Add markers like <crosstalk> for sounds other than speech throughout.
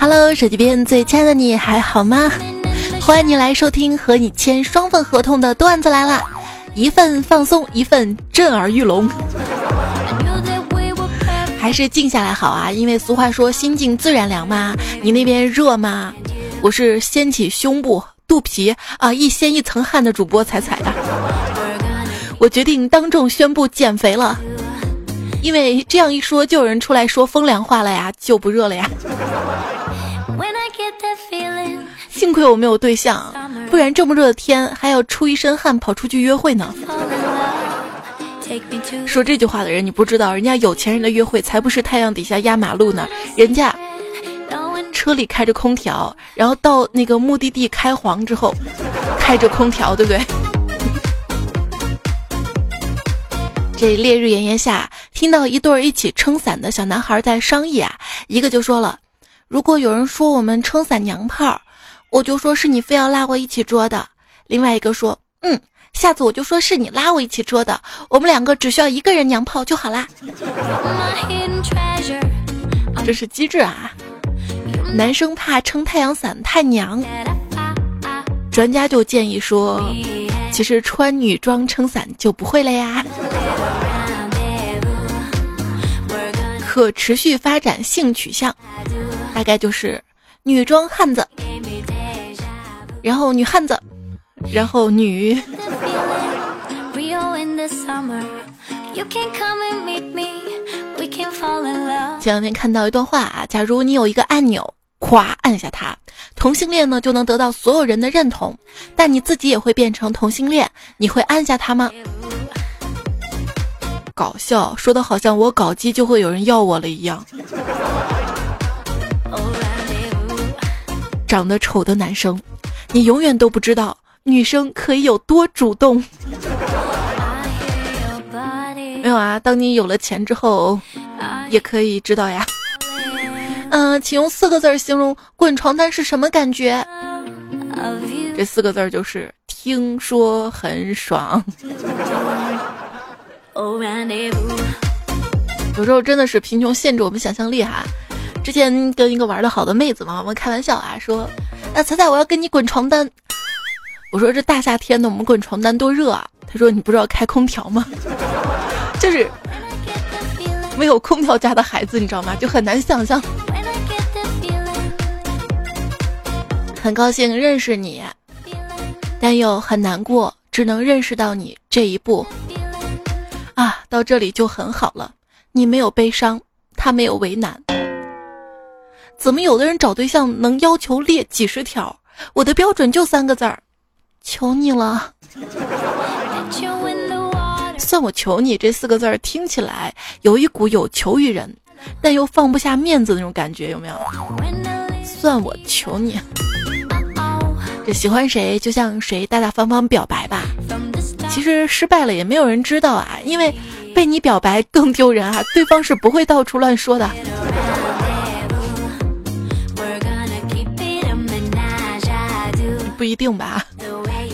Hello，手机边最亲爱的你还好吗？欢迎你来收听和你签双份合同的段子来了，一份放松，一份震耳欲聋。还是静下来好啊，因为俗话说心静自然凉嘛。你那边热吗？我是掀起胸部、肚皮啊一掀一层汗的主播彩彩的。我决定当众宣布减肥了。因为这样一说，就有人出来说风凉话了呀，就不热了呀。幸亏我没有对象，不然这么热的天还要出一身汗跑出去约会呢。说这句话的人，你不知道，人家有钱人的约会才不是太阳底下压马路呢，人家车里开着空调，然后到那个目的地开黄之后，开着空调，对不对？这烈日炎炎下，听到一对儿一起撑伞的小男孩在商议啊，一个就说了：“如果有人说我们撑伞娘炮，我就说是你非要拉我一起捉的。”另外一个说：“嗯，下次我就说是你拉我一起捉的，我们两个只需要一个人娘炮就好啦。”这是机智啊！男生怕撑太阳伞太娘，专家就建议说，其实穿女装撑伞就不会了呀。可持续发展性取向，大概就是女装汉子，然后女汉子，然后女。前两天看到一段话啊，假如你有一个按钮，咵按下它，同性恋呢就能得到所有人的认同，但你自己也会变成同性恋，你会按下它吗？搞笑，说的好像我搞基就会有人要我了一样。长得丑的男生，你永远都不知道女生可以有多主动。没有啊，当你有了钱之后，也可以知道呀。嗯，请用四个字形容滚床单是什么感觉？这四个字就是听说很爽。<laughs> 有时候真的是贫穷限制我们想象力哈。之前跟一个玩的好的妹子嘛，我们开玩笑啊，说：“啊，彩彩，我要跟你滚床单。”我说：“这大夏天的，我们滚床单多热啊！”他说：“你不知道开空调吗？” <laughs> 就是没有空调家的孩子，你知道吗？就很难想象。很高兴认识你，但又很难过，只能认识到你这一步。啊，到这里就很好了。你没有悲伤，他没有为难。怎么有的人找对象能要求列几十条？我的标准就三个字儿：求你了。算我求你这四个字儿听起来有一股有求于人，但又放不下面子那种感觉，有没有？算我求你。这喜欢谁就向谁大大方方表白吧。其实失败了也没有人知道啊，因为被你表白更丢人啊，对方是不会到处乱说的。不一定吧，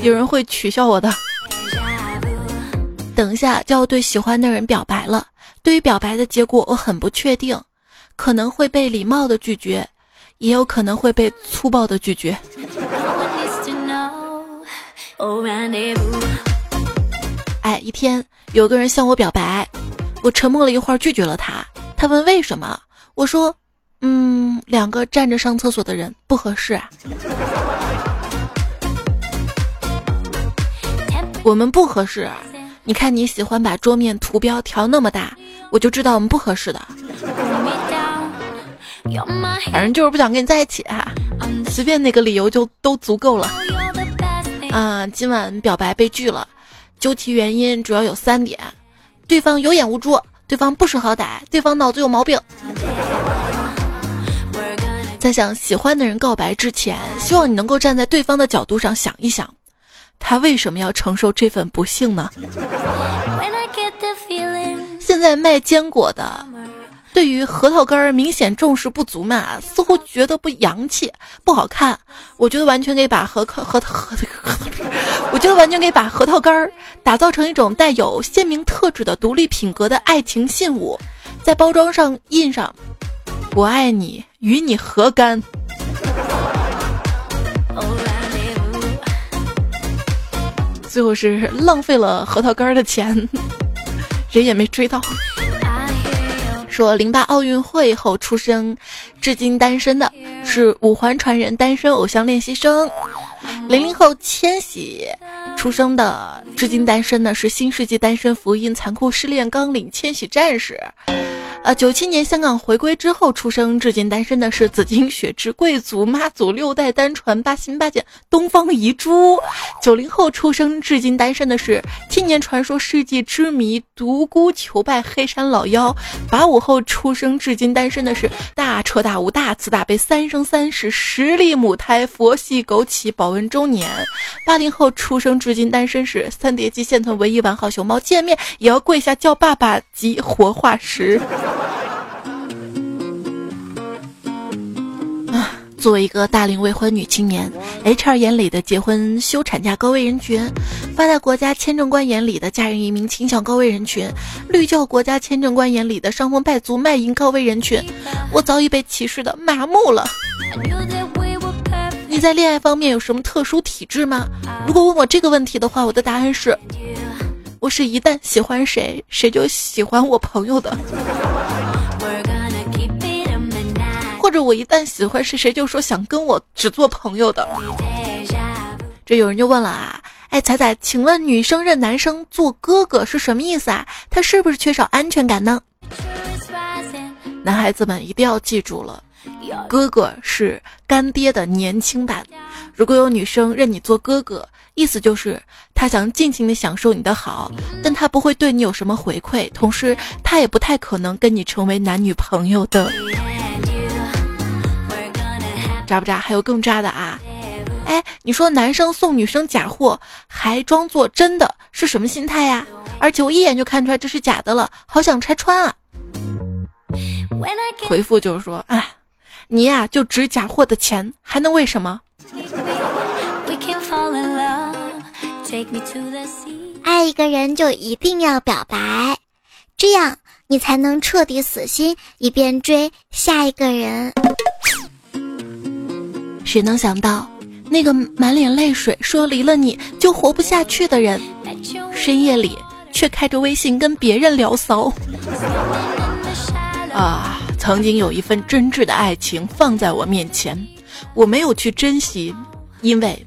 有人会取笑我的。等一下就要对喜欢的人表白了，对于表白的结果我很不确定，可能会被礼貌的拒绝，也有可能会被粗暴的拒绝。哎，一天有个人向我表白，我沉默了一会儿，拒绝了他。他问为什么，我说，嗯，两个站着上厕所的人不合适啊。我们不合适，你看你喜欢把桌面图标调那么大，我就知道我们不合适的。反正就是不想跟你在一起哈，随便哪个理由就都足够了。啊，今晚表白被拒了。究其原因，主要有三点：对方有眼无珠，对方不识好歹，对方脑子有毛病。在向喜欢的人告白之前，希望你能够站在对方的角度上想一想，他为什么要承受这份不幸呢？现在卖坚果的。对于核桃干儿明显重视不足嘛，似乎觉得不洋气、不好看。我觉得完全可以把核核核核，<laughs> 我觉得完全可以把核桃干儿打造成一种带有鲜明特质的独立品格的爱情信物，在包装上印上我爱你，与你何干？最后是浪费了核桃干儿的钱，<laughs> 人也没追到。说零八奥运会后出生，至今单身的是五环传人单身偶像练习生。零零后千玺出生的，至今单身的是新世纪单身福音残酷失恋纲领千玺战士。呃，九七年香港回归之后出生，至今单身的是紫金血之贵族妈祖六代单传八心八剑东方遗珠。九零后出生，至今单身的是千年传说世纪之谜独孤求败黑山老妖。八五后出生，至今单身的是大彻大悟大慈大悲三生三世十里母胎佛系枸杞保温周年。八零后出生，至今单身是三叠纪现存唯一完好熊猫，见面也要跪下叫爸爸及活化石。作为一个大龄未婚女青年，HR 眼里的结婚休产假高危人群，发达国家签证官眼里的家人移民倾向高危人群，绿教国家签证官眼里的伤风败俗卖淫高危人群，我早已被歧视的麻木了。你在恋爱方面有什么特殊体质吗？如果问我这个问题的话，我的答案是。我是一旦喜欢谁，谁就喜欢我朋友的，或者我一旦喜欢谁，谁就说想跟我只做朋友的。这有人就问了啊，哎，彩彩，请问女生认男生做哥哥是什么意思啊？他是不是缺少安全感呢？男孩子们一定要记住了，哥哥是干爹的年轻版。如果有女生认你做哥哥，意思就是他想尽情的享受你的好，但他不会对你有什么回馈，同时他也不太可能跟你成为男女朋友的。渣不渣？还有更渣的啊！哎，你说男生送女生假货还装作真的，是什么心态呀？而且我一眼就看出来这是假的了，好想拆穿啊！回复就是说，哎，你呀就值假货的钱，还能为什么？爱一个人就一定要表白，这样你才能彻底死心，以便追下一个人。谁能想到，那个满脸泪水说离了你就活不下去的人，深夜里却开着微信跟别人聊骚。啊，曾经有一份真挚的爱情放在我面前，我没有去珍惜，因为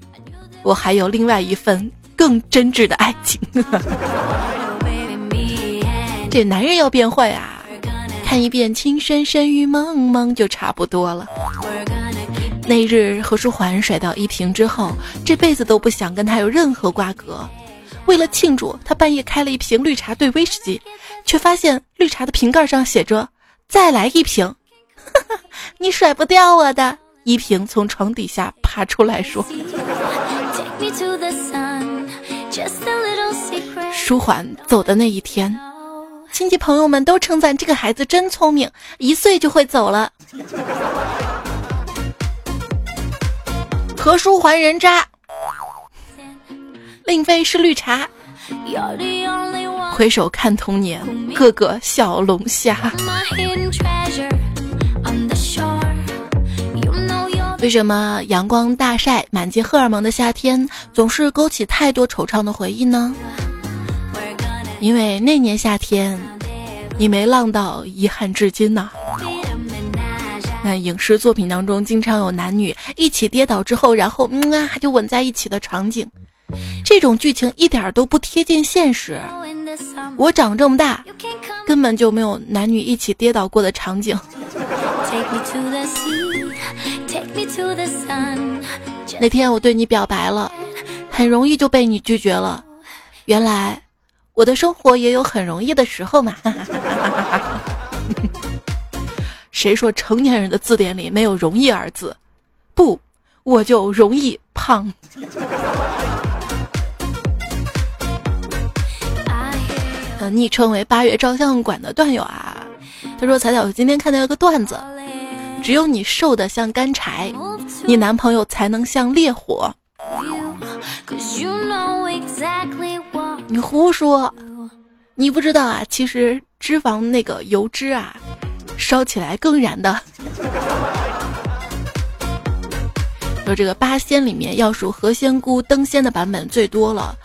我还有另外一份。更真挚的爱情，<laughs> 这男人要变坏啊！看一遍《情深深雨蒙蒙》就差不多了。那日何书桓甩掉依萍之后，这辈子都不想跟他有任何瓜葛。为了庆祝，他半夜开了一瓶绿茶兑威士忌，却发现绿茶的瓶盖上写着“再来一瓶”。<laughs> 你甩不掉我的！依萍从床底下爬出来说。舒缓走的那一天，亲戚朋友们都称赞这个孩子真聪明，一岁就会走了。何书桓人渣，令妃是绿茶。回首看童年，个个小龙虾。为什么阳光大晒、满街荷尔蒙的夏天总是勾起太多惆怅的回忆呢？因为那年夏天，你没浪到，遗憾至今呐。那影视作品当中经常有男女一起跌倒之后，然后嗯啊就吻在一起的场景，这种剧情一点都不贴近现实。我长这么大，根本就没有男女一起跌倒过的场景。那天我对你表白了，很容易就被你拒绝了。原来我的生活也有很容易的时候嘛。谁说成年人的字典里没有“容易”二字？不，我就容易胖。呃，昵称为“八月照相馆”的段友啊，他说：“彩彩，我今天看到一个段子。”只有你瘦的像干柴，你男朋友才能像烈火。你胡说，你不知道啊！其实脂肪那个油脂啊，烧起来更燃的。说这个八仙里面，要数何仙姑登仙的版本最多了。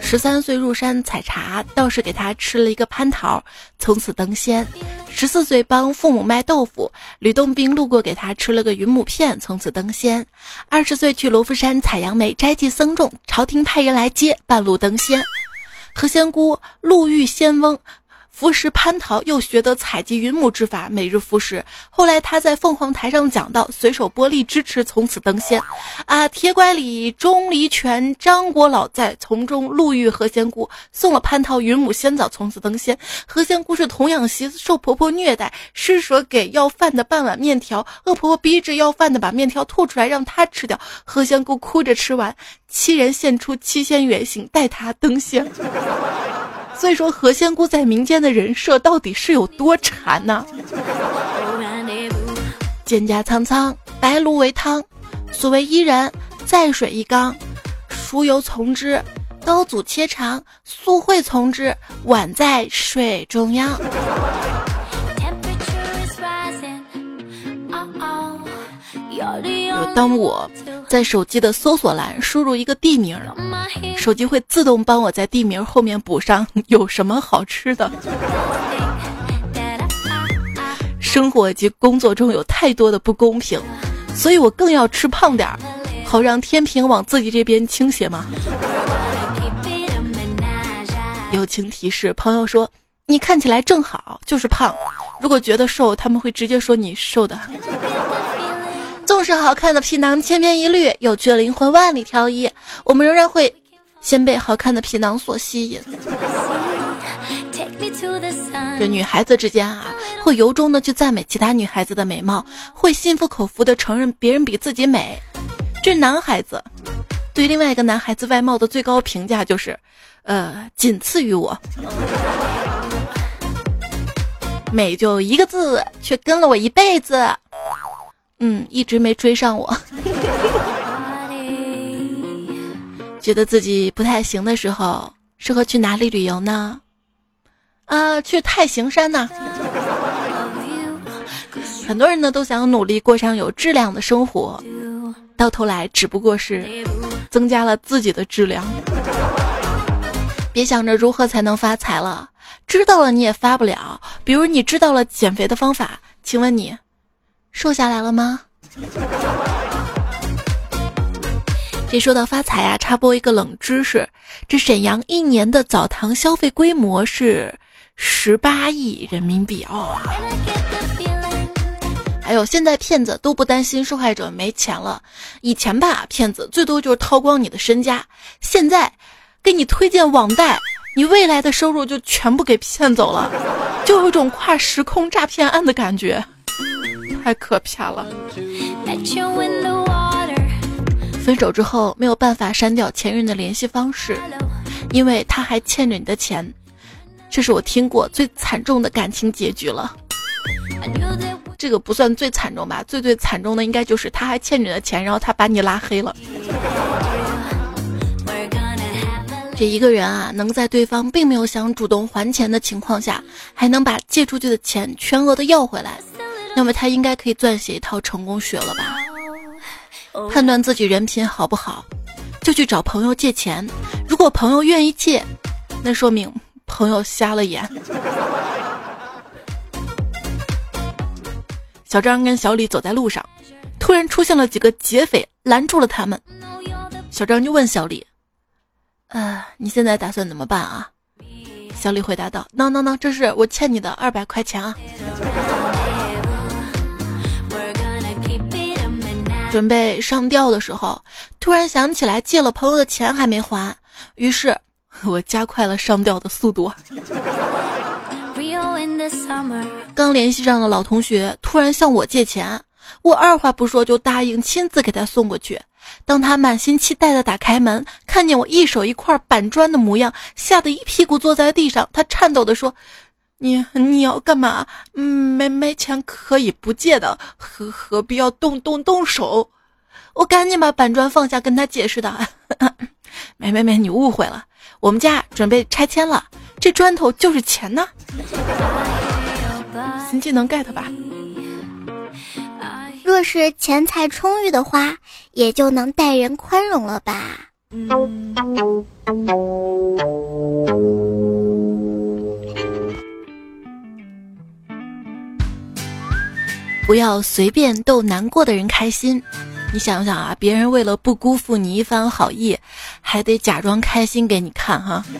十三岁入山采茶，道士给他吃了一个蟠桃，从此登仙。十四岁帮父母卖豆腐，吕洞宾路过给他吃了个云母片，从此登仙。二十岁去罗浮山采杨梅，斋祭僧众，朝廷派人来接，半路登仙。何仙姑路遇仙翁。服食蟠桃，又学得采集云母之法，每日服食。后来他在凤凰台上讲道，随手拨荔枝吃，从此登仙。啊，铁拐李、钟离权、张国老在从中路遇何仙姑，送了蟠桃、云母仙枣，从此登仙。何仙姑是童养媳，受婆婆虐待，施舍给要饭的半碗面条，恶婆婆逼着要饭的把面条吐出来让她吃掉，何仙姑哭着吃完，七人现出七仙原形，带她登仙。所以说，何仙姑在民间的人设到底是有多馋呢？蒹葭苍苍，白露为汤。所谓伊人，在水一缸。熟油从之，刀俎切肠。素会从之，宛在水中央。当我在手机的搜索栏输入一个地名，手机会自动帮我在地名后面补上 <laughs> 有什么好吃的。生活及工作中有太多的不公平，所以我更要吃胖点儿，好让天平往自己这边倾斜嘛。友情提示：朋友说你看起来正好，就是胖。如果觉得瘦，他们会直接说你瘦的。纵使好看的皮囊千篇一律，有趣的灵魂万里挑一，我们仍然会先被好看的皮囊所吸引。这女孩子之间啊，会由衷的去赞美其他女孩子的美貌，会心服口服的承认别人比自己美。这男孩子对另外一个男孩子外貌的最高评价就是，呃，仅次于我。美就一个字，却跟了我一辈子。嗯，一直没追上我。<laughs> 觉得自己不太行的时候，适合去哪里旅游呢？啊，去太行山呐！很多人呢都想努力过上有质量的生活，到头来只不过是增加了自己的质量。别想着如何才能发财了，知道了你也发不了。比如你知道了减肥的方法，请问你？瘦下来了吗？<laughs> 这说到发财啊，插播一个冷知识：这沈阳一年的澡堂消费规模是十八亿人民币哦。还有，现在骗子都不担心受害者没钱了，以前吧，骗子最多就是掏光你的身家，现在给你推荐网贷，你未来的收入就全部给骗走了，就有一种跨时空诈骗案的感觉。太可怕了！分手之后没有办法删掉前任的联系方式，因为他还欠着你的钱。这是我听过最惨重的感情结局了。这个不算最惨重吧？最最惨重的应该就是他还欠你的钱，然后他把你拉黑了。这一个人啊，能在对方并没有想主动还钱的情况下，还能把借出去的钱全额的要回来。那么他应该可以撰写一套成功学了吧？判断自己人品好不好，就去找朋友借钱。如果朋友愿意借，那说明朋友瞎了眼。小张跟小李走在路上，突然出现了几个劫匪，拦住了他们。小张就问小李：“呃，你现在打算怎么办啊？”小李回答道：“：“no no no，，这是我欠你的二百块钱啊。”准备上吊的时候，突然想起来借了朋友的钱还没还，于是 <laughs> 我加快了上吊的速度。刚联系上的老同学突然向我借钱，我二话不说就答应亲自给他送过去。当他满心期待的打开门，看见我一手一块板砖的模样，吓得一屁股坐在地上。他颤抖地说。你你要干嘛？没没钱可以不借的，何何必要动动动手？我赶紧把板砖放下，跟他解释道：<laughs> “没没没，你误会了，我们家准备拆迁了，这砖头就是钱呢。”新技能 get 吧。若是钱财充裕的话，也就能待人宽容了吧。不要随便逗难过的人开心。你想想啊，别人为了不辜负你一番好意，还得假装开心给你看哈。<laughs>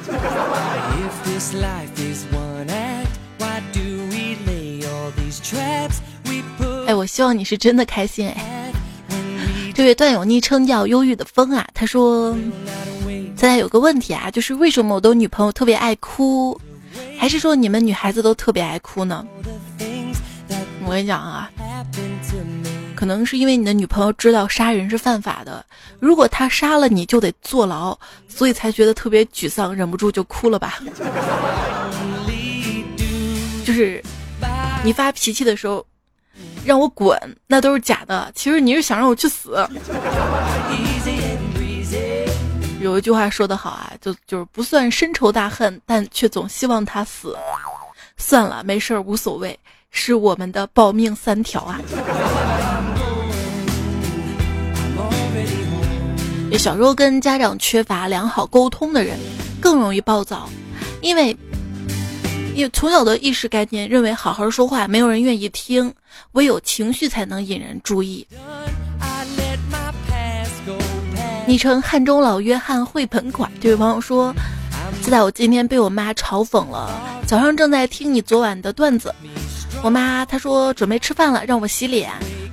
哎，我希望你是真的开心哎。<sighs> 这位段友昵称叫忧郁的风啊，他说：“现在有个问题啊，就是为什么我的女朋友特别爱哭，还是说你们女孩子都特别爱哭呢？” <laughs> 我跟你讲啊，可能是因为你的女朋友知道杀人是犯法的，如果她杀了你就得坐牢，所以才觉得特别沮丧，忍不住就哭了吧。就是你发脾气的时候。让我滚，那都是假的。其实你是想让我去死。有一句话说得好啊，就就是不算深仇大恨，但却总希望他死。算了，没事儿，无所谓，是我们的保命三条啊。小时候跟家长缺乏良好沟通的人，更容易暴躁，因为。因为从小的意识概念认为，好好说话没有人愿意听，唯有情绪才能引人注意。昵称汉中老约翰绘本馆这位朋友说：“自在我今天被我妈嘲讽了，早上正在听你昨晚的段子，我妈她说准备吃饭了，让我洗脸，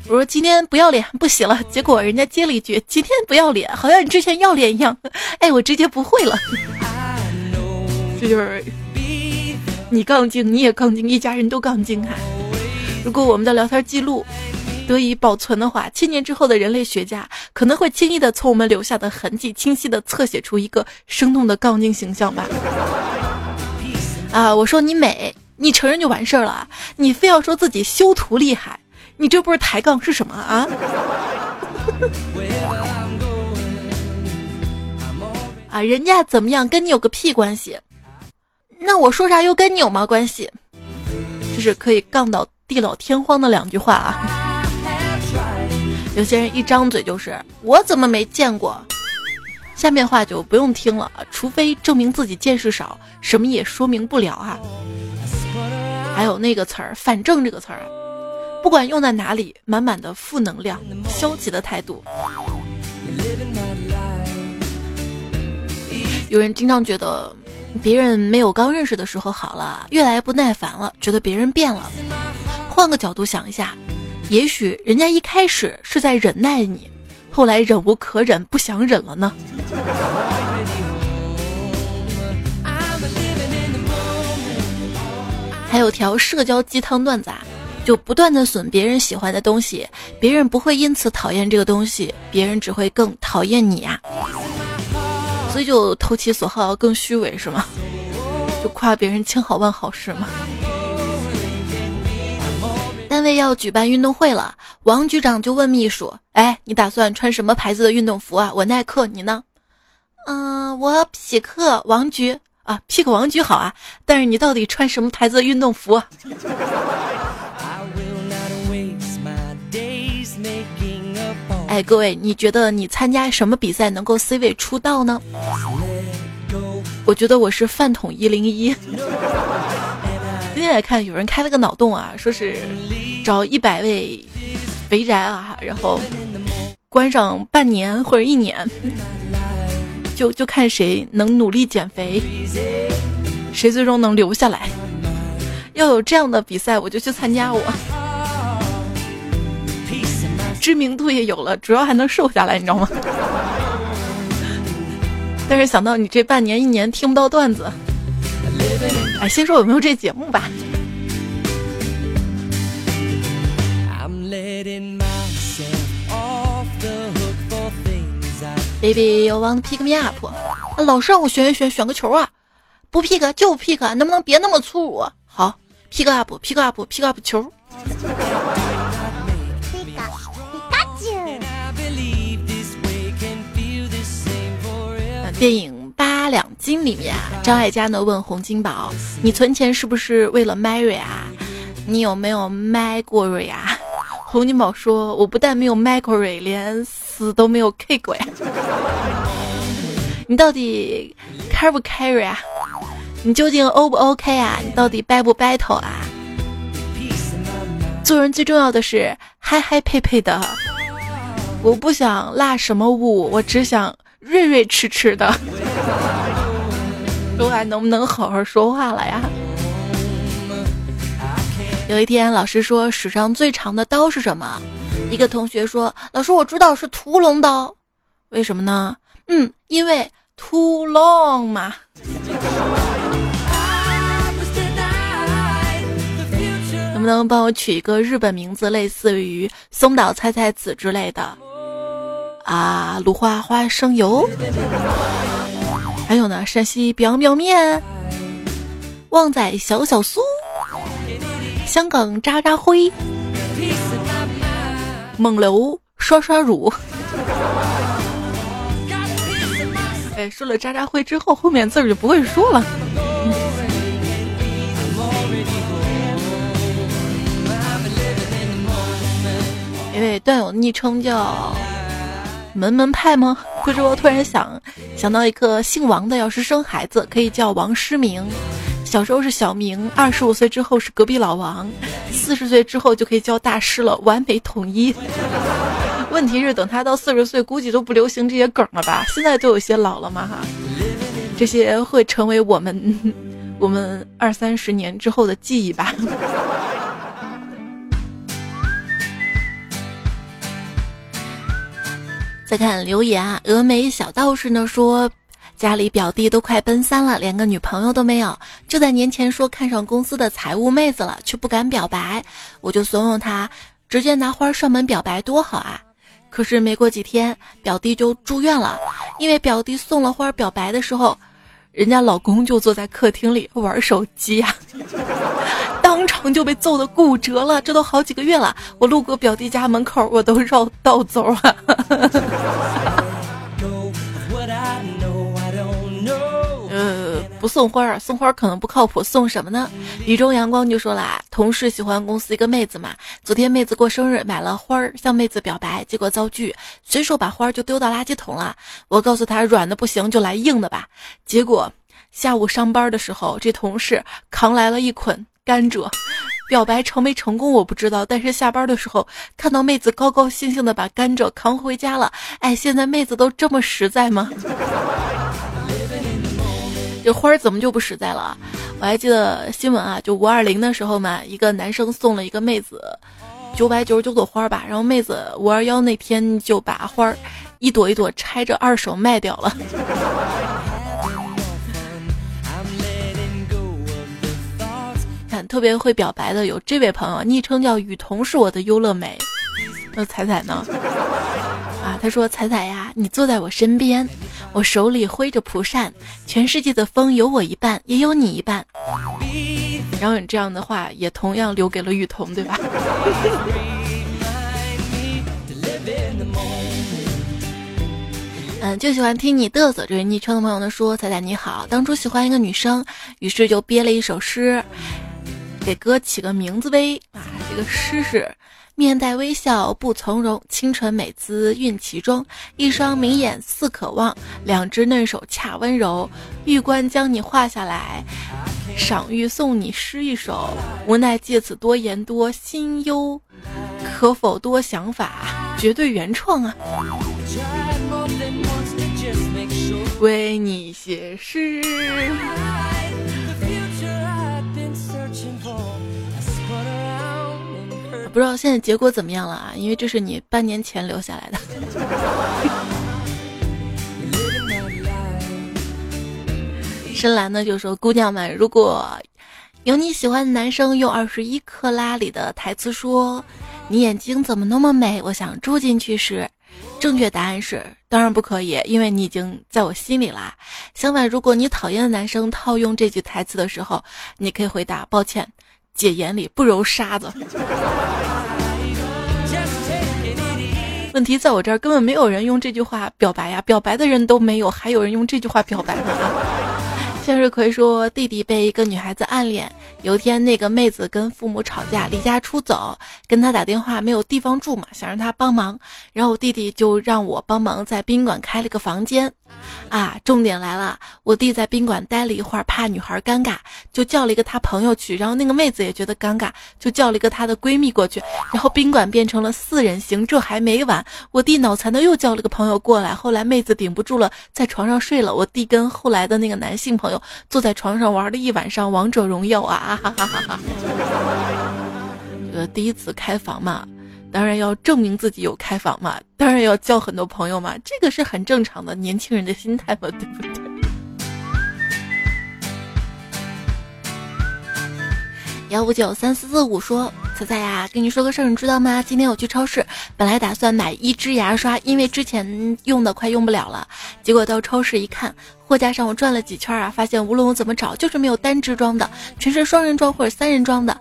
我说今天不要脸，不洗了。结果人家接了一句：今天不要脸，好像你之前要脸一样。哎，我直接不会了。这就是。”你杠精，你也杠精，一家人都杠精啊！如果我们的聊天记录得以保存的话，千年之后的人类学家可能会轻易的从我们留下的痕迹，清晰的侧写出一个生动的杠精形象吧。啊，我说你美，你承认就完事儿了，你非要说自己修图厉害，你这不是抬杠是什么啊？<laughs> 啊，人家怎么样，跟你有个屁关系？那我说啥又跟你有毛关系？这是可以杠到地老天荒的两句话啊！有些人一张嘴就是我怎么没见过，下面话就不用听了，除非证明自己见识少，什么也说明不了啊。还有那个词儿“反正”这个词儿，不管用在哪里，满满的负能量、消极的态度。有人经常觉得。别人没有刚认识的时候好了，越来越不耐烦了，觉得别人变了。换个角度想一下，也许人家一开始是在忍耐你，后来忍无可忍，不想忍了呢。还有条社交鸡汤段子啊，就不断的损别人喜欢的东西，别人不会因此讨厌这个东西，别人只会更讨厌你呀。所以就投其所好，更虚伪是吗？就夸别人千好万好是吗？单位要举办运动会了，王局长就问秘书：“哎，你打算穿什么牌子的运动服啊？”我耐克，你呢？嗯，我匹克王局啊，匹克王局好啊。但是你到底穿什么牌子的运动服？<laughs> 哎，各位，你觉得你参加什么比赛能够 C 位出道呢？我觉得我是饭桶一零一。<laughs> 今天来看，有人开了个脑洞啊，说是找一百位肥宅啊，然后关上半年或者一年，就就看谁能努力减肥，谁最终能留下来。要有这样的比赛，我就去参加我。知名度也有了，主要还能瘦下来，你知道吗？但是想到你这半年一年听不到段子，哎，先说有没有这节目吧。Baby，you want pick me up？老师让我选一选，选个球啊！不 pick 就 pick，能不能别那么粗鲁？好，pick up，pick up，pick up 球。电影《八两金》里面啊，张艾嘉呢问洪金宝：“你存钱是不是为了 marry 啊？你有没有麦过瑞啊？<laughs> 洪金宝说：“我不但没有麦过瑞，连死都没有 K 过呀。” <laughs> 你到底开不 carry 啊？你究竟 O 不 OK 啊？你到底 battle 不 battle 啊？做人最重要的是嗨嗨配配的。我不想辣什么物，我只想瑞瑞吃吃的。都还能不能好好说话了呀？有一天，老师说史上最长的刀是什么？一个同学说：“老师，我知道是屠龙刀。为什么呢？嗯，因为屠龙嘛。”能不能帮我取一个日本名字，类似于松岛菜菜子之类的？啊，芦花花生油。还有呢，山西表表面，旺仔小小酥，香港渣渣辉，蒙流刷刷乳。<laughs> 哎，说了渣渣辉之后，后面字儿就不会说了。<laughs> 因为段友昵称叫。门门派吗？可是我突然想想到一个姓王的，要是生孩子可以叫王诗明。小时候是小明，二十五岁之后是隔壁老王，四十岁之后就可以叫大师了，完美统一。问题是等他到四十岁，估计都不流行这些梗了吧？现在都有些老了嘛哈，这些会成为我们我们二三十年之后的记忆吧。再看留言啊，峨眉小道士呢说，家里表弟都快奔三了，连个女朋友都没有，就在年前说看上公司的财务妹子了，却不敢表白，我就怂恿他直接拿花上门表白多好啊！可是没过几天，表弟就住院了，因为表弟送了花表白的时候，人家老公就坐在客厅里玩手机呀。<laughs> 当场就被揍的骨折了，这都好几个月了。我路过表弟家门口，我都绕道走啊。不送花，送花可能不靠谱，送什么呢？雨中阳光就说啦，同事喜欢公司一个妹子嘛，昨天妹子过生日，买了花儿向妹子表白，结果遭拒，随手把花儿就丢到垃圾桶了。我告诉他，软的不行就来硬的吧。结果下午上班的时候，这同事扛来了一捆。甘蔗，表白成没成功我不知道，但是下班的时候看到妹子高高兴兴的把甘蔗扛回家了。哎，现在妹子都这么实在吗？这花儿怎么就不实在了？我还记得新闻啊，就五二零的时候嘛，一个男生送了一个妹子九百九十九朵花吧，然后妹子五二幺那天就把花儿一朵一朵拆着二手卖掉了。<laughs> 看特别会表白的有这位朋友，昵称叫雨桐，是我的优乐美。那彩彩呢？他说彩彩呀，你坐在我身边，我手里挥着蒲扇，全世界的风有我一半，也有你一半。然后你这样的话，也同样留给了雨桐，对吧？嗯，就喜欢听你嘚瑟。这位昵称的朋友呢说，彩彩你好，当初喜欢一个女生，于是就憋了一首诗。给哥起个名字呗啊！这个诗是：面带微笑不从容，清纯美姿蕴其中，一双明眼似渴望，两只嫩手恰温柔。玉冠将你画下来，赏玉送你诗一首。无奈借此多言多，心忧，可否多想法？绝对原创啊！为你写诗。不知道现在结果怎么样了啊？因为这是你半年前留下来的。<laughs> 深蓝呢就说：“姑娘们，如果有你喜欢的男生用二十一克拉里的台词说‘你眼睛怎么那么美’，我想住进去时，正确答案是当然不可以，因为你已经在我心里啦。相反，如果你讨厌的男生套用这句台词的时候，你可以回答：抱歉。”姐眼里不揉沙子。<laughs> 问题在我这儿根本没有人用这句话表白呀，表白的人都没有，还有人用这句话表白吗？<laughs> 向日葵说，弟弟被一个女孩子暗恋。有一天，那个妹子跟父母吵架，离家出走，跟他打电话，没有地方住嘛，想让他帮忙。然后我弟弟就让我帮忙在宾馆开了个房间。啊，重点来了，我弟在宾馆待了一会儿，怕女孩尴尬，就叫了一个他朋友去。然后那个妹子也觉得尴尬，就叫了一个她的闺蜜过去。然后宾馆变成了四人行。这还没完，我弟脑残的又叫了个朋友过来。后来妹子顶不住了，在床上睡了。我弟跟后来的那个男性朋友坐在床上玩了一晚上王者荣耀啊！哈哈哈哈！这个第一次开房嘛，当然要证明自己有开房嘛，当然要交很多朋友嘛，这个是很正常的年轻人的心态嘛，对不对？幺五九三四四五说：“彩彩呀，跟你说个事儿，你知道吗？今天我去超市，本来打算买一支牙刷，因为之前用的快用不了了。结果到超市一看，货架上我转了几圈啊，发现无论我怎么找，就是没有单支装的，全是双人装或者三人装的。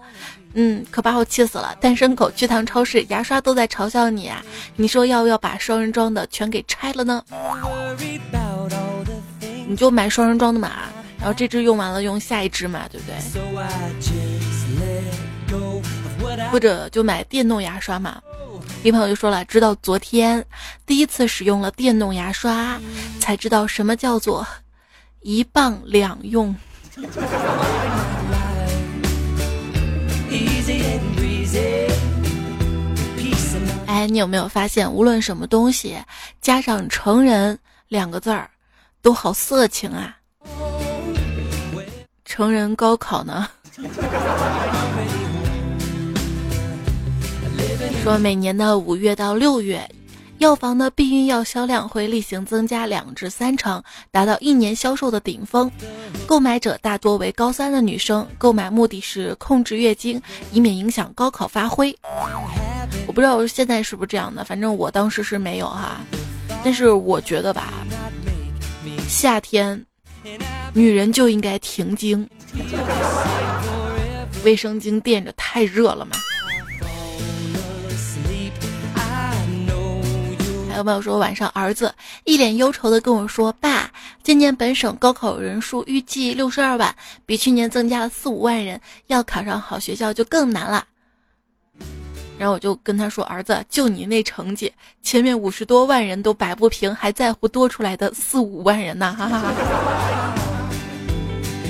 嗯，可把我气死了！单身狗去趟超市，牙刷都在嘲笑你啊！你说要不要把双人装的全给拆了呢？你就买双人装的嘛，然后这支用完了用下一支嘛，对不对？”或者就买电动牙刷嘛，一朋友就说了，直到昨天第一次使用了电动牙刷，才知道什么叫做一棒两用。哎，你有没有发现，无论什么东西加上“成人”两个字儿，都好色情啊？成人高考呢？<laughs> 说每年的五月到六月，药房的避孕药销量会例行增加两至三成，达到一年销售的顶峰。购买者大多为高三的女生，购买目的是控制月经，以免影响高考发挥。我不知道现在是不是这样的，反正我当时是没有哈。但是我觉得吧，夏天女人就应该停经，卫生巾垫着太热了嘛。有朋友说晚上儿子一脸忧愁的跟我说：“爸，今年本省高考人数预计六十二万，比去年增加了四五万人，要考上好学校就更难了。”然后我就跟他说：“儿子，就你那成绩，前面五十多万人都摆不平，还在乎多出来的四五万人呢？”哈哈哈，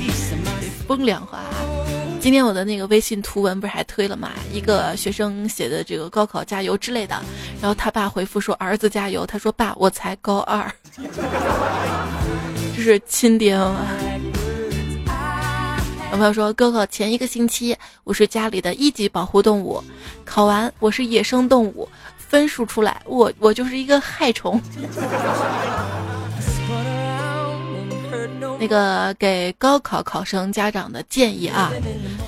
<laughs> 风凉话。今天我的那个微信图文不是还推了吗？一个学生写的这个高考加油之类的，然后他爸回复说儿子加油。他说爸，我才高二，<laughs> 这是亲爹吗？有朋友说高考前一个星期，我是家里的一级保护动物，考完我是野生动物，分数出来我我就是一个害虫。那个给高考考生家长的建议啊，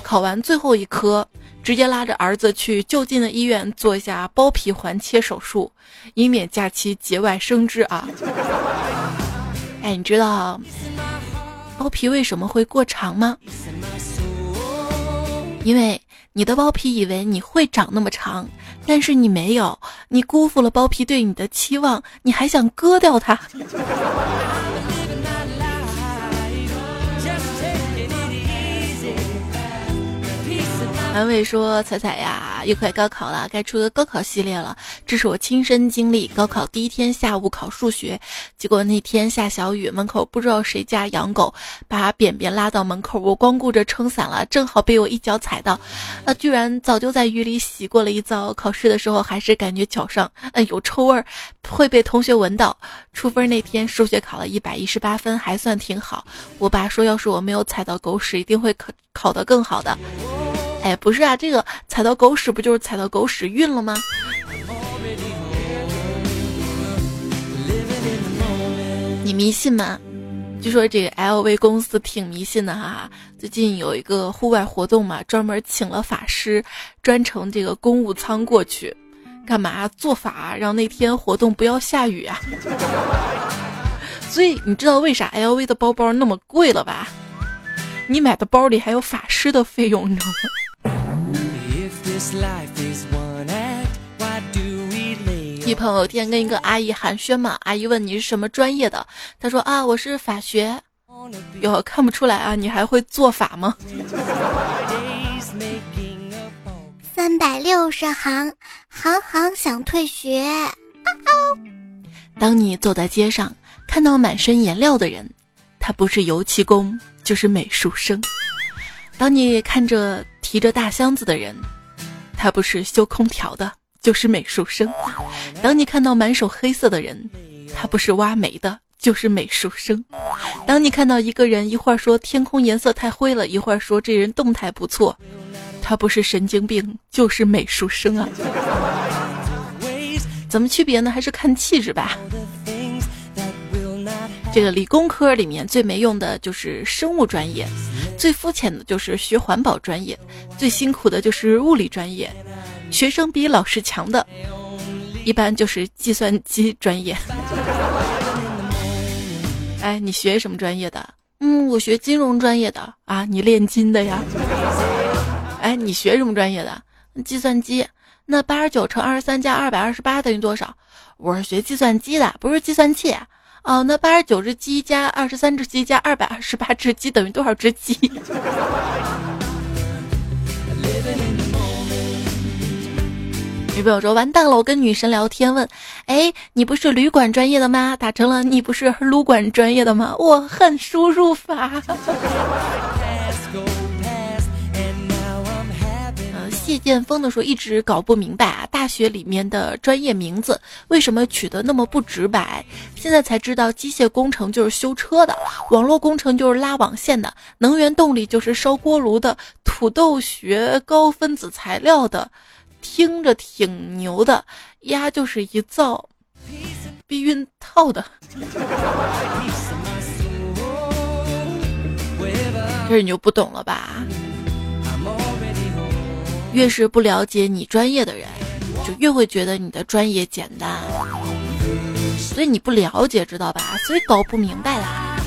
考完最后一科，直接拉着儿子去就近的医院做一下包皮环切手术，以免假期节外生枝啊。<laughs> 哎，你知道包皮为什么会过长吗？因为你的包皮以为你会长那么长，但是你没有，你辜负了包皮对你的期望，你还想割掉它。安慰说：“彩彩呀，又快高考了，该出个高考系列了。这是我亲身经历，高考第一天下午考数学，结果那天下小雨，门口不知道谁家养狗，把便便拉到门口，我光顾着撑伞了，正好被我一脚踩到，啊，居然早就在雨里洗过了一遭。考试的时候还是感觉脚上，嗯，有臭味儿，会被同学闻到。出分那天数学考了一百一十八分，还算挺好。我爸说，要是我没有踩到狗屎，一定会考考得更好的。”哎，不是啊，这个踩到狗屎不就是踩到狗屎运了吗？你迷信吗？据说这个 LV 公司挺迷信的哈。最近有一个户外活动嘛，专门请了法师，专程这个公务舱过去，干嘛做法，让那天活动不要下雨啊。<laughs> 所以你知道为啥 LV 的包包那么贵了吧？你买的包里还有法师的费用，你知道吗？一朋友天跟一个阿姨寒暄嘛，阿姨问你是什么专业的，他说啊我是法学，哟，看不出来啊，你还会做法吗？三百六十行，行行想退学。当你走在街上，看到满身颜料的人，他不是油漆工，就是美术生；当你看着提着大箱子的人，他不是修空调的，就是美术生；当你看到满手黑色的人，他不是挖煤的，就是美术生；当你看到一个人一会儿说天空颜色太灰了，一会儿说这人动态不错，他不是神经病，就是美术生啊。怎么区别呢？还是看气质吧。这个理工科里面最没用的就是生物专业，最肤浅的就是学环保专业，最辛苦的就是物理专业。学生比老师强的，一般就是计算机专业。哎，你学什么专业的？嗯，我学金融专业的啊。你炼金的呀？哎，你学什么专业的？计算机。那八十九乘二十三加二百二十八等于多少？我是学计算机的，不是计算器。哦，那八十九只鸡加二十三只鸡加二百二十八只鸡等于多少只鸡？<laughs> 女朋友说完蛋了，我跟女神聊天问，哎，你不是旅馆专业的吗？打成了你不是撸管专业的吗？我恨输入法。<laughs> 谢剑锋的时候一直搞不明白啊，大学里面的专业名字为什么取得那么不直白？现在才知道，机械工程就是修车的，网络工程就是拉网线的，能源动力就是烧锅炉的，土豆学高分子材料的，听着挺牛的，鸭就是一造避孕套的。这你就不懂了吧？越是不了解你专业的人，就越会觉得你的专业简单，所以你不了解，知道吧？所以搞不明白啦。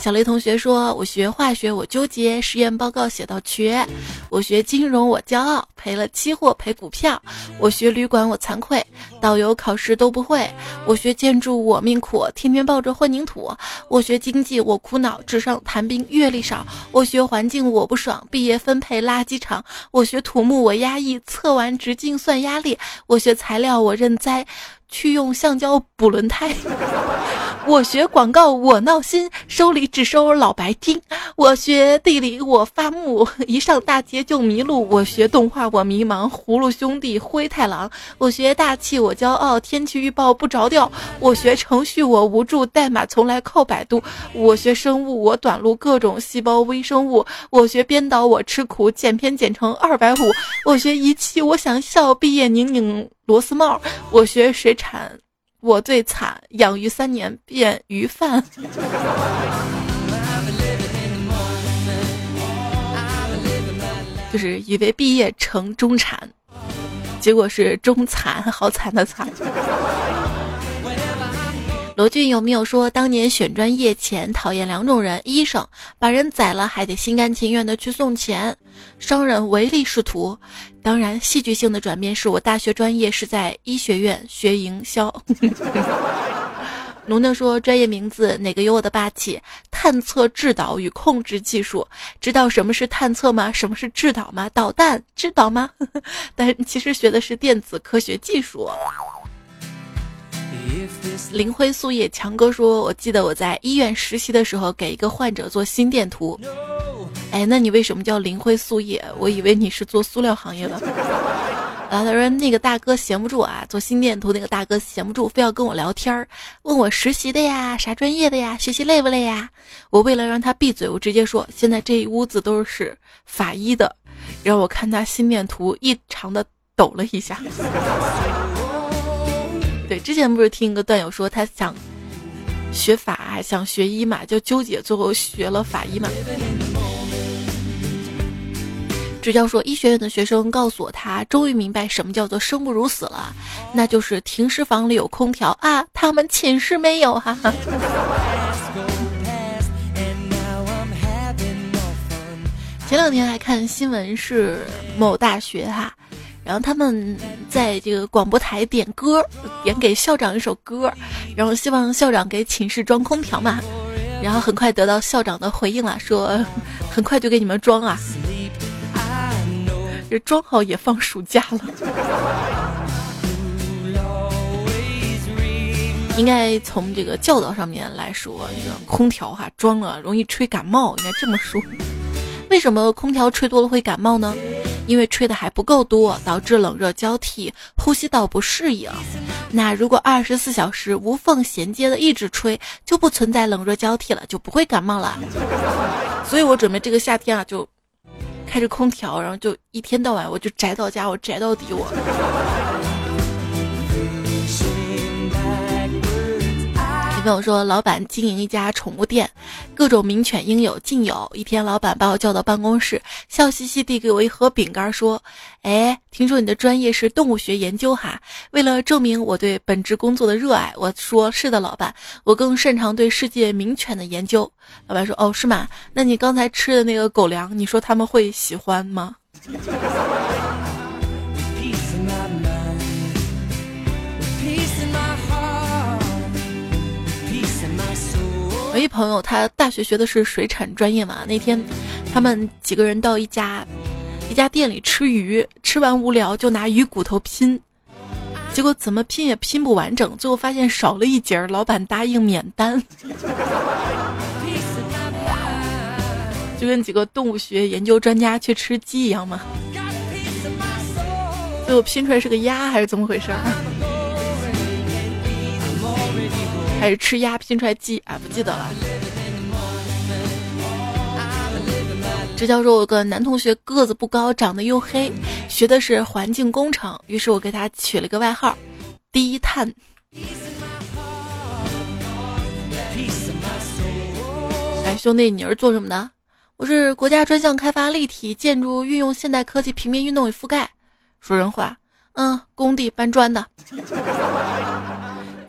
小雷同学说：“我学化学，我纠结；实验报告写到缺。我学金融，我骄傲；赔了期货，赔股票。我学旅馆，我惭愧；导游考试都不会。我学建筑，我命苦；天天抱着混凝土。我学经济，我苦恼；纸上谈兵，阅历少。我学环境，我不爽；毕业分配垃圾场。我学土木，我压抑；测完直径算压力。我学材料，我认栽。”去用橡胶补轮胎，我学广告我闹心，收礼只收老白金。我学地理我发木，一上大街就迷路。我学动画我迷茫，葫芦兄弟灰太狼。我学大气我骄傲，天气预报不着调。我学程序我无助，代码从来靠百度。我学生物我短路，各种细胞微生物。我学编导我吃苦，剪片剪成二百五。我学仪器我想笑，毕业拧拧。螺丝帽，我学水产，我最惨，养鱼三年变鱼贩，就是以为毕业成中产，结果是中惨，好惨的惨。罗俊有没有说，当年选专业前讨厌两种人：医生把人宰了还得心甘情愿的去送钱，商人唯利是图。当然，戏剧性的转变是我大学专业是在医学院学营销。<laughs> 龙牛说，专业名字哪个有我的霸气？探测制导与控制技术，知道什么是探测吗？什么是制导吗？导弹制导吗？<laughs> 但其实学的是电子科学技术。林辉素叶强哥说：“我记得我在医院实习的时候，给一个患者做心电图。哎，那你为什么叫林辉素叶？我以为你是做塑料行业的。啊，他说那个大哥闲不住啊，做心电图那个大哥闲不住，非要跟我聊天儿，问我实习的呀，啥专业的呀，学习累不累呀？我为了让他闭嘴，我直接说现在这一屋子都是法医的。然后我看他心电图异常的抖了一下。”对，之前不是听一个段友说他想学法，想学医嘛，就纠结，最后学了法医嘛。支教说，医学院的学生告诉我，他终于明白什么叫做生不如死了，那就是停尸房里有空调啊，他们寝室没有哈哈。前两天还看新闻，是某大学哈。然后他们在这个广播台点歌，点给校长一首歌，然后希望校长给寝室装空调嘛。然后很快得到校长的回应了，说很快就给你们装啊，这装好也放暑假了。应该从这个教导上面来说，这个空调哈装了容易吹感冒，应该这么说。为什么空调吹多了会感冒呢？因为吹的还不够多，导致冷热交替，呼吸道不适应。那如果二十四小时无缝衔接的一直吹，就不存在冷热交替了，就不会感冒了。所以我准备这个夏天啊，就开着空调，然后就一天到晚我就宅到家，我宅到底我。跟我说，老板经营一家宠物店，各种名犬应有尽有。一天，老板把我叫到办公室，笑嘻嘻地给我一盒饼干，说：“哎，听说你的专业是动物学研究哈？为了证明我对本职工作的热爱，我说是的，老板，我更擅长对世界名犬的研究。”老板说：“哦，是吗？那你刚才吃的那个狗粮，你说他们会喜欢吗？”一朋友，他大学学的是水产专业嘛。那天，他们几个人到一家一家店里吃鱼，吃完无聊就拿鱼骨头拼，结果怎么拼也拼不完整，最后发现少了一节儿，老板答应免单，就跟几个动物学研究专家去吃鸡一样嘛。最后拼出来是个鸭，还是怎么回事？还是吃鸭拼出来鸡啊？不记得了。这教授有个男同学个子不高，长得又黑，学的是环境工程，于是我给他取了个外号“低碳”。哎，兄弟，你是做什么的？我是国家专项开发立体建筑运用现代科技平面运动与覆盖。说人话，嗯，工地搬砖的。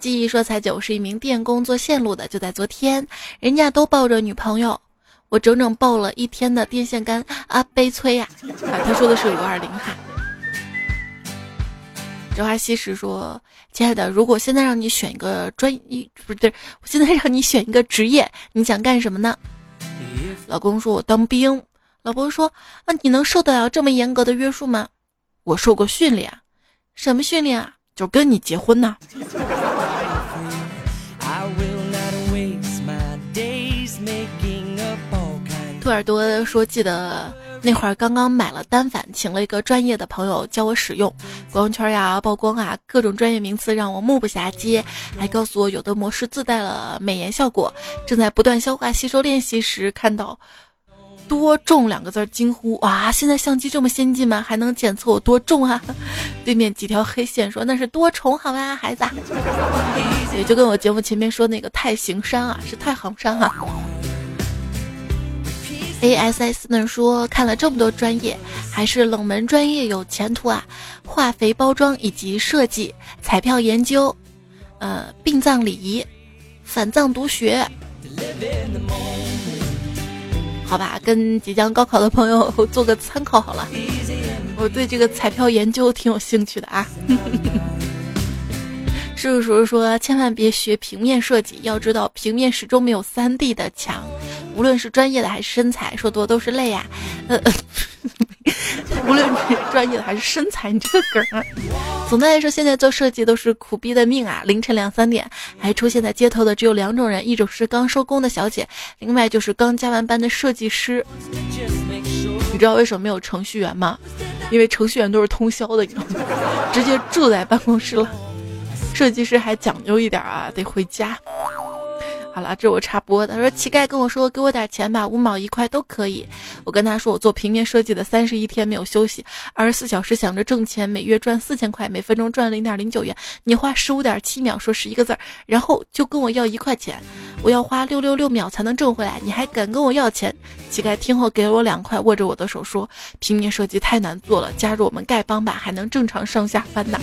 记忆说彩九是一名电工做线路的，就在昨天，人家都抱着女朋友，我整整抱了一天的电线杆啊，悲催呀！啊，他说的是五二零哈。哲华西时说：“亲爱的，如果现在让你选一个专一，不对，我现在让你选一个职业，你想干什么呢？”老公说：“我当兵。”老婆说：“啊，你能受得了这么严格的约束吗？”我受过训练，什么训练啊？就跟你结婚呢。耳朵说：“记得那会儿刚刚买了单反，请了一个专业的朋友教我使用光圈呀、曝光啊，各种专业名词让我目不暇接，还告诉我有的模式自带了美颜效果。正在不断消化吸收练习时，看到‘多重’两个字，惊呼：哇！现在相机这么先进吗？还能检测我多重啊？<laughs> 对面几条黑线说那是多重，好吧，孩子。<laughs> 也就跟我节目前面说那个太行山啊，是太行山啊。” A S S 呢说看了这么多专业，还是冷门专业有前途啊！化肥包装以及设计、彩票研究，呃，殡葬礼仪、反藏读学，好吧，跟即将高考的朋友做个参考好了。我对这个彩票研究挺有兴趣的啊。<laughs> 叔叔说千万别学平面设计，要知道平面始终没有三 D 的强。无论是专业的还是身材，说多都是泪呀。呃，<laughs> 无论是专业的还是身材，你这个梗儿。总的来说，现在做设计都是苦逼的命啊！凌晨两三点还出现在街头的只有两种人：一种是刚收工的小姐，另外就是刚加完班的设计师。你知道为什么没有程序员吗？因为程序员都是通宵的，你知道吗 <laughs> 直接住在办公室了。设计师还讲究一点啊，得回家。好了，这我插播的。他说乞丐跟我说：“给我点钱吧，五毛一块都可以。”我跟他说：“我做平面设计的，三十一天没有休息，二十四小时想着挣钱，每月赚四千块，每分钟赚零点零九元。你花十五点七秒说十一个字儿，然后就跟我要一块钱，我要花六六六秒才能挣回来，你还敢跟我要钱？”乞丐听后给了我两块，握着我的手说：“平面设计太难做了，加入我们丐帮吧，还能正常上下班呢。”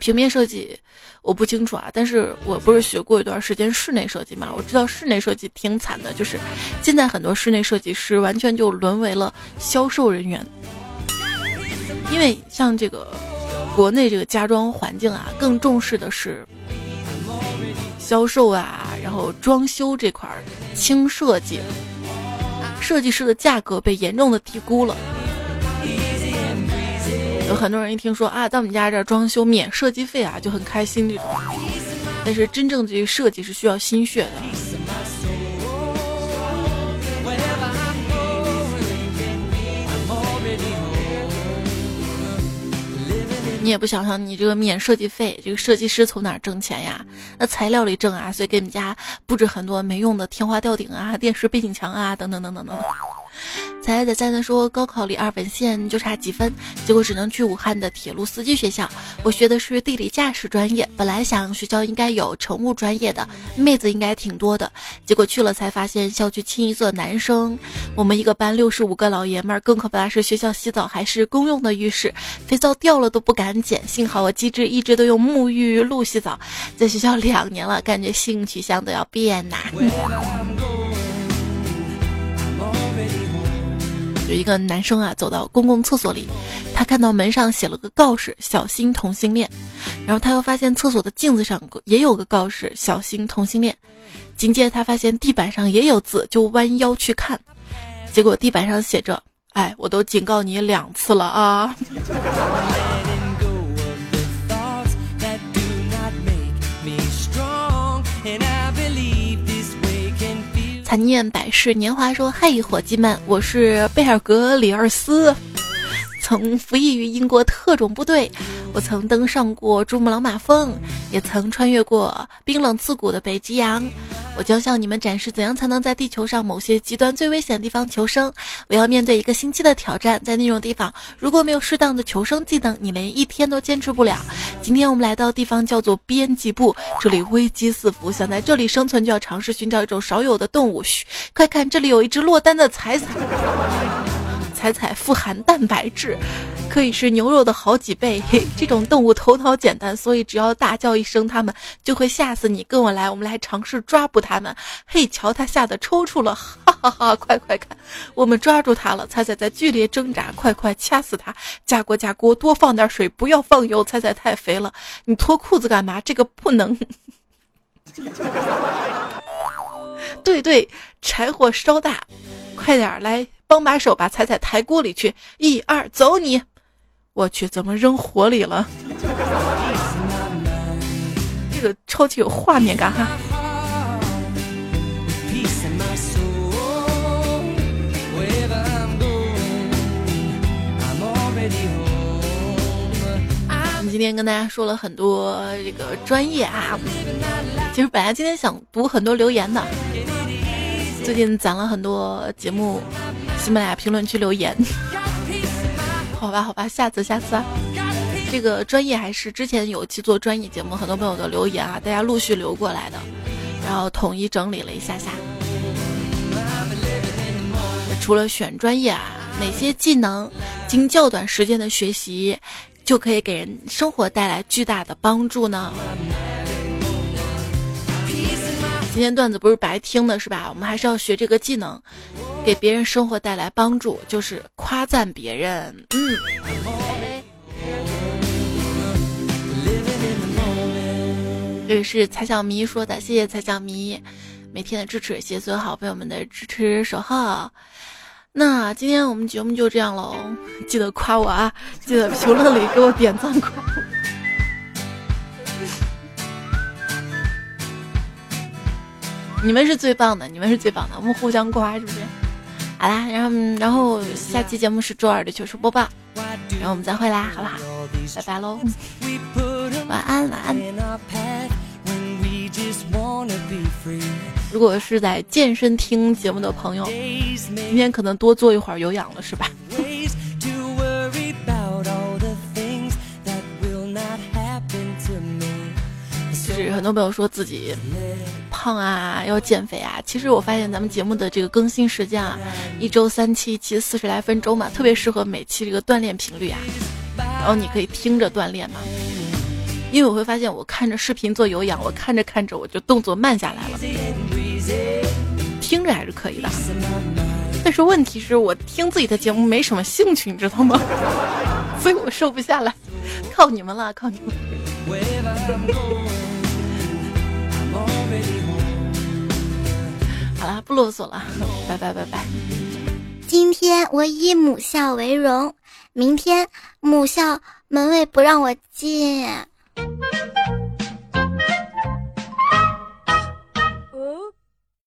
平面设计。我不清楚啊，但是我不是学过一段时间室内设计嘛，我知道室内设计挺惨的，就是现在很多室内设计师完全就沦为了销售人员，因为像这个国内这个家装环境啊，更重视的是销售啊，然后装修这块轻设计，设计师的价格被严重的低估了。有很多人一听说啊，在我们家这装修免设计费啊，就很开心这种。但是真正这个设计是需要心血的。你也不想想，你这个免设计费，这个设计师从哪挣钱呀？那材料里挣啊，所以给你们家布置很多没用的天花吊顶啊、电视背景墙啊，等等等等等等。才在在在说高考离二本线就差几分，结果只能去武汉的铁路司机学校。我学的是地理驾驶专业，本来想学校应该有乘务专业的，妹子应该挺多的。结果去了才发现校区清一色男生。我们一个班六十五个老爷们儿，更可怕的是学校洗澡还是公用的浴室，肥皂掉了都不敢捡。幸好我机智，一直都用沐浴露洗澡。在学校两年了，感觉性取向都要变呐。有一个男生啊，走到公共厕所里，他看到门上写了个告示“小心同性恋”，然后他又发现厕所的镜子上也有个告示“小心同性恋”，紧接着他发现地板上也有字，就弯腰去看，结果地板上写着：“哎，我都警告你两次了啊！” <laughs> 残念百世年华说：“嘿，伙计们，我是贝尔格里尔斯。”曾服役于英国特种部队，我曾登上过珠穆朗玛峰，也曾穿越过冰冷刺骨的北极洋。我将向你们展示怎样才能在地球上某些极端最危险的地方求生。我要面对一个星期的挑战，在那种地方，如果没有适当的求生技能，你连一天都坚持不了。今天我们来到的地方叫做编辑部，这里危机四伏，想在这里生存就要尝试寻找一种少有的动物。嘘，快看，这里有一只落单的彩彩。彩彩富含蛋白质，可以是牛肉的好几倍。这种动物头脑简单，所以只要大叫一声，它们就会吓死你。跟我来，我们来尝试抓捕它们。嘿，瞧，它吓得抽搐了，哈哈哈！快快看，我们抓住它了。彩彩在剧烈挣扎，快快掐死它！加锅加锅，多放点水，不要放油。彩彩太肥了，你脱裤子干嘛？这个不能。<laughs> 对对，柴火烧大，快点来。帮把手把彩彩抬锅里去，一二走你！我去，怎么扔火里了？<laughs> 这个超级有画面感哈！我们今天跟大家说了很多这个专业啊，其实本来今天想读很多留言的。最近攒了很多节目，喜马拉雅评论区留言，<laughs> 好吧，好吧，下次，下次啊。这个专业还是之前有期做专业节目，很多朋友的留言啊，大家陆续留过来的，然后统一整理了一下下。除了选专业啊，哪些技能经较短时间的学习，就可以给人生活带来巨大的帮助呢？今天段子不是白听的，是吧？我们还是要学这个技能，给别人生活带来帮助，就是夸赞别人。嗯。这个是彩小迷说的，谢谢彩小迷每天的支持，谢谢所有好朋友们的支持守候。那今天我们节目就这样喽，记得夸我啊，记得评论里给我点赞夸。你们是最棒的，你们是最棒的，我们互相夸，是不是？好啦，然后然后下期节目是周二的糗事播报，然后我们再会啦，好不好？拜拜喽，晚安晚安。如果是在健身听节目的朋友，今天可能多做一会儿有氧了，是吧？<laughs> 就是很多朋友说自己。胖啊，要减肥啊！其实我发现咱们节目的这个更新时间啊，一周三期，期四十来分钟嘛，特别适合每期这个锻炼频率啊。然后你可以听着锻炼嘛，因为我会发现，我看着视频做有氧，我看着看着我就动作慢下来了。听着还是可以的，但是问题是我听自己的节目没什么兴趣，你知道吗？<laughs> 所以我瘦不下来，靠你们了，靠你们。<laughs> 好了，不啰嗦了，<laughs> 拜拜拜拜。今天我以母校为荣，明天母校门卫不让我进。